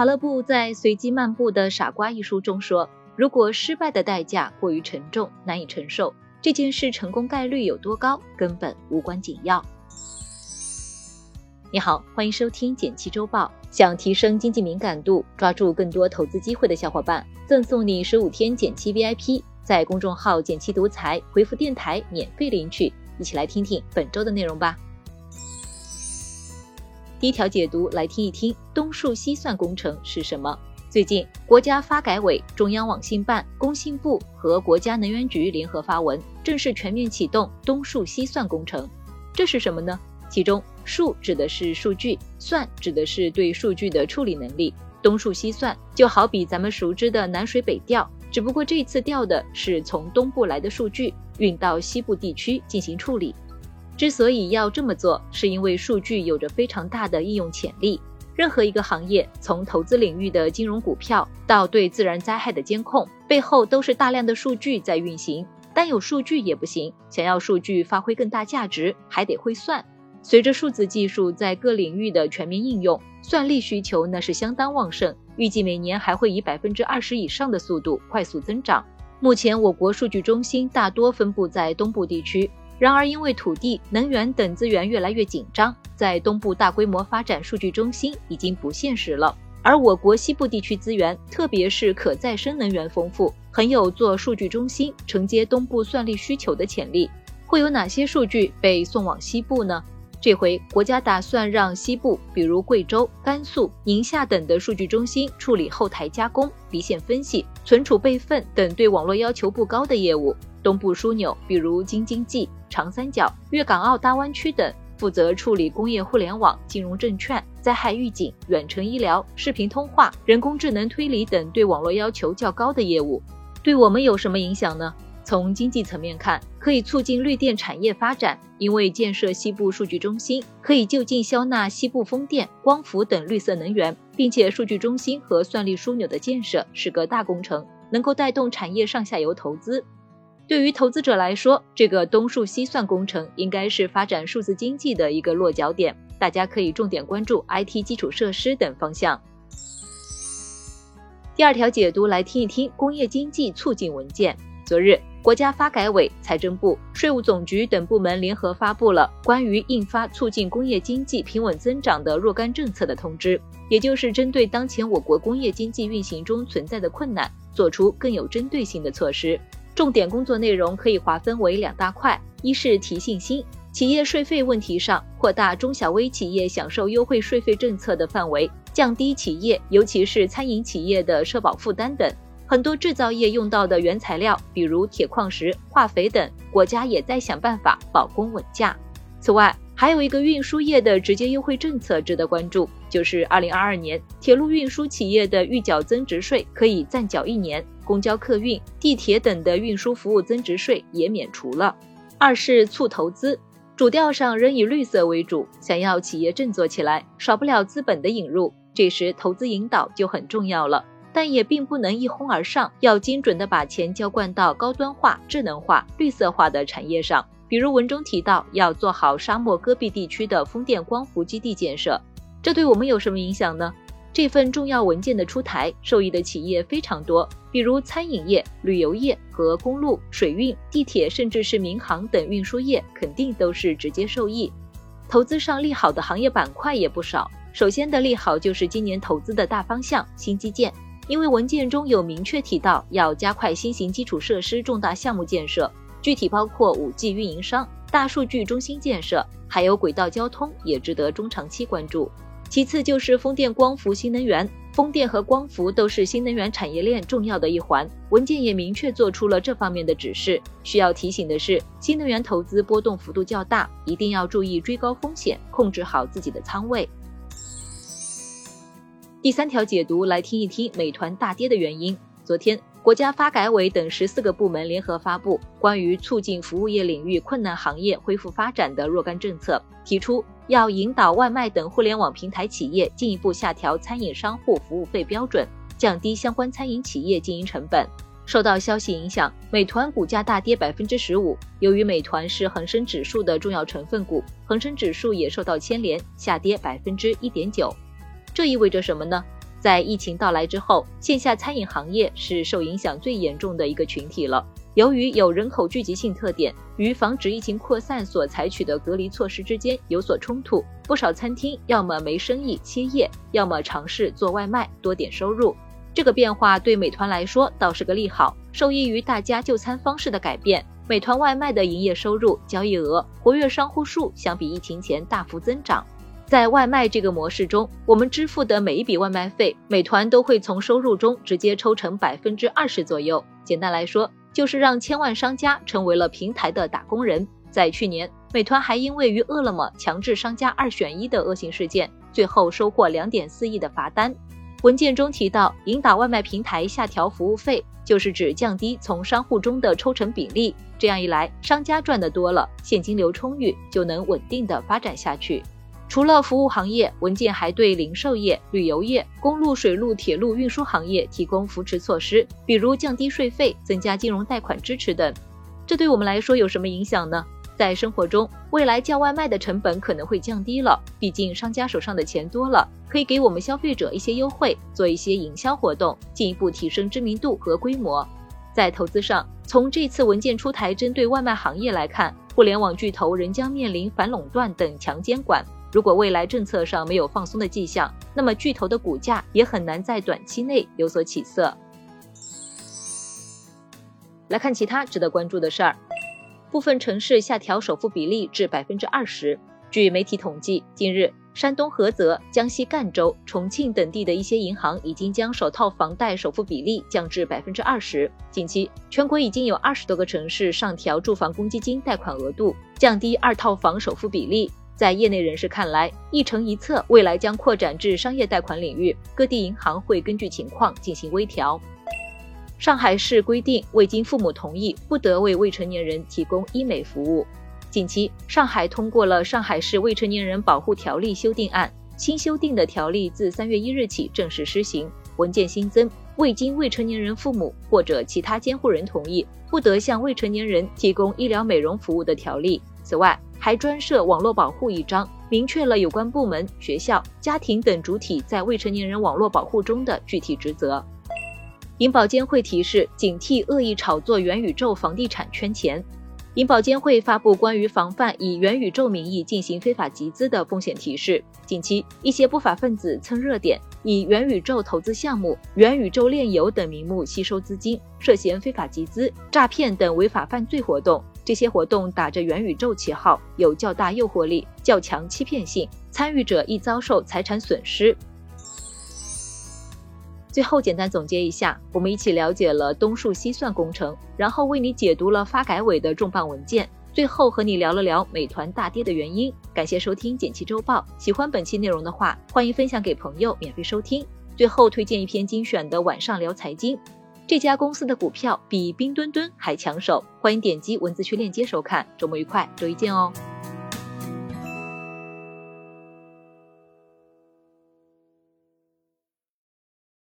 塔勒布在《随机漫步的傻瓜》一书中说：“如果失败的代价过于沉重，难以承受，这件事成功概率有多高，根本无关紧要。”你好，欢迎收听简七周报。想提升经济敏感度，抓住更多投资机会的小伙伴，赠送你十五天简七 VIP，在公众号“简七独裁回复“电台”免费领取。一起来听听本周的内容吧。第一条解读，来听一听东数西算工程是什么。最近，国家发改委、中央网信办、工信部和国家能源局联合发文，正式全面启动东数西算工程。这是什么呢？其中数指的是数据，算指的是对数据的处理能力。东数西算就好比咱们熟知的南水北调，只不过这次调的是从东部来的数据，运到西部地区进行处理。之所以要这么做，是因为数据有着非常大的应用潜力。任何一个行业，从投资领域的金融股票到对自然灾害的监控，背后都是大量的数据在运行。单有数据也不行，想要数据发挥更大价值，还得会算。随着数字技术在各领域的全面应用，算力需求那是相当旺盛，预计每年还会以百分之二十以上的速度快速增长。目前我国数据中心大多分布在东部地区，然而因为土地、能源等资源越来越紧张，在东部大规模发展数据中心已经不现实了。而我国西部地区资源，特别是可再生能源丰富，很有做数据中心承接东部算力需求的潜力。会有哪些数据被送往西部呢？这回国家打算让西部，比如贵州、甘肃、宁夏等的数据中心处理后台加工、离线分析、存储备份等对网络要求不高的业务；东部枢纽，比如京津冀、长三角、粤港澳大湾区等，负责处理工业互联网、金融证券、灾害预警、远程医疗、视频通话、人工智能推理等对网络要求较高的业务。对我们有什么影响呢？从经济层面看，可以促进绿电产业发展，因为建设西部数据中心可以就近消纳西部风电、光伏等绿色能源，并且数据中心和算力枢纽的建设是个大工程，能够带动产业上下游投资。对于投资者来说，这个东数西算工程应该是发展数字经济的一个落脚点，大家可以重点关注 IT 基础设施等方向。第二条解读来听一听工业经济促进文件，昨日。国家发改委、财政部、税务总局等部门联合发布了关于印发促进工业经济平稳增长的若干政策的通知，也就是针对当前我国工业经济运行中存在的困难，做出更有针对性的措施。重点工作内容可以划分为两大块：一是提信心，企业税费问题上扩大中小微企业享受优惠税费政策的范围，降低企业尤其是餐饮企业的社保负担等。很多制造业用到的原材料，比如铁矿石、化肥等，国家也在想办法保供稳价。此外，还有一个运输业的直接优惠政策值得关注，就是二零二二年铁路运输企业的预缴增值税可以暂缴一年，公交客运、地铁等的运输服务增值税也免除了。二是促投资，主调上仍以绿色为主，想要企业振作起来，少不了资本的引入，这时投资引导就很重要了。但也并不能一哄而上，要精准的把钱浇灌到高端化、智能化、绿色化的产业上。比如文中提到，要做好沙漠戈壁地区的风电光伏基地建设，这对我们有什么影响呢？这份重要文件的出台，受益的企业非常多，比如餐饮业、旅游业和公路、水运、地铁，甚至是民航等运输业，肯定都是直接受益。投资上利好的行业板块也不少。首先的利好就是今年投资的大方向新基建。因为文件中有明确提到要加快新型基础设施重大项目建设，具体包括五 G 运营商、大数据中心建设，还有轨道交通，也值得中长期关注。其次就是风电、光伏、新能源，风电和光伏都是新能源产业链重要的一环，文件也明确做出了这方面的指示。需要提醒的是，新能源投资波动幅度较大，一定要注意追高风险，控制好自己的仓位。第三条解读来听一听美团大跌的原因。昨天，国家发改委等十四个部门联合发布关于促进服务业领域困难行业恢复发展的若干政策，提出要引导外卖等互联网平台企业进一步下调餐饮商户服务费标准，降低相关餐饮企业经营成本。受到消息影响，美团股价大跌百分之十五。由于美团是恒生指数的重要成分股，恒生指数也受到牵连，下跌百分之一点九。这意味着什么呢？在疫情到来之后，线下餐饮行业是受影响最严重的一个群体了。由于有人口聚集性特点，与防止疫情扩散所采取的隔离措施之间有所冲突，不少餐厅要么没生意歇业，要么尝试做外卖多点收入。这个变化对美团来说倒是个利好，受益于大家就餐方式的改变，美团外卖的营业收入、交易额、活跃商户数相比疫情前大幅增长。在外卖这个模式中，我们支付的每一笔外卖费，美团都会从收入中直接抽成百分之二十左右。简单来说，就是让千万商家成为了平台的打工人。在去年，美团还因为与饿了么强制商家二选一的恶性事件，最后收获两点四亿的罚单。文件中提到，引导外卖平台下调服务费，就是指降低从商户中的抽成比例。这样一来，商家赚得多了，现金流充裕，就能稳定的发展下去。除了服务行业，文件还对零售业、旅游业、公路、水路、铁路运输行业提供扶持措施，比如降低税费、增加金融贷款支持等。这对我们来说有什么影响呢？在生活中，未来叫外卖的成本可能会降低了，毕竟商家手上的钱多了，可以给我们消费者一些优惠，做一些营销活动，进一步提升知名度和规模。在投资上，从这次文件出台针对外卖行业来看，互联网巨头仍将面临反垄断等强监管。如果未来政策上没有放松的迹象，那么巨头的股价也很难在短期内有所起色。来看其他值得关注的事儿，部分城市下调首付比例至百分之二十。据媒体统计，近日山东菏泽、江西赣州、重庆等地的一些银行已经将首套房贷首付比例降至百分之二十。近期，全国已经有二十多个城市上调住房公积金贷款额度，降低二套房首付比例。在业内人士看来，一城一策未来将扩展至商业贷款领域，各地银行会根据情况进行微调。上海市规定，未经父母同意，不得为未成年人提供医美服务。近期，上海通过了《上海市未成年人保护条例》修订案，新修订的条例自三月一日起正式施行。文件新增，未经未成年人父母或者其他监护人同意，不得向未成年人提供医疗美容服务的条例。此外，还专设网络保护一章，明确了有关部门、学校、家庭等主体在未成年人网络保护中的具体职责。银保监会提示：警惕恶意炒作元宇宙房地产圈钱。银保监会发布关于防范以元宇宙名义进行非法集资的风险提示。近期，一些不法分子蹭热点，以元宇宙投资项目、元宇宙炼油等名目吸收资金，涉嫌非法集资、诈骗等违法犯罪活动。这些活动打着元宇宙旗号，有较大诱惑力、较强欺骗性，参与者易遭受财产损失。最后简单总结一下，我们一起了解了东数西算工程，然后为你解读了发改委的重磅文件，最后和你聊了聊美团大跌的原因。感谢收听简七周报，喜欢本期内容的话，欢迎分享给朋友免费收听。最后推荐一篇精选的晚上聊财经。这家公司的股票比冰墩墩还抢手，欢迎点击文字区链接收看。周末愉快，周一见哦。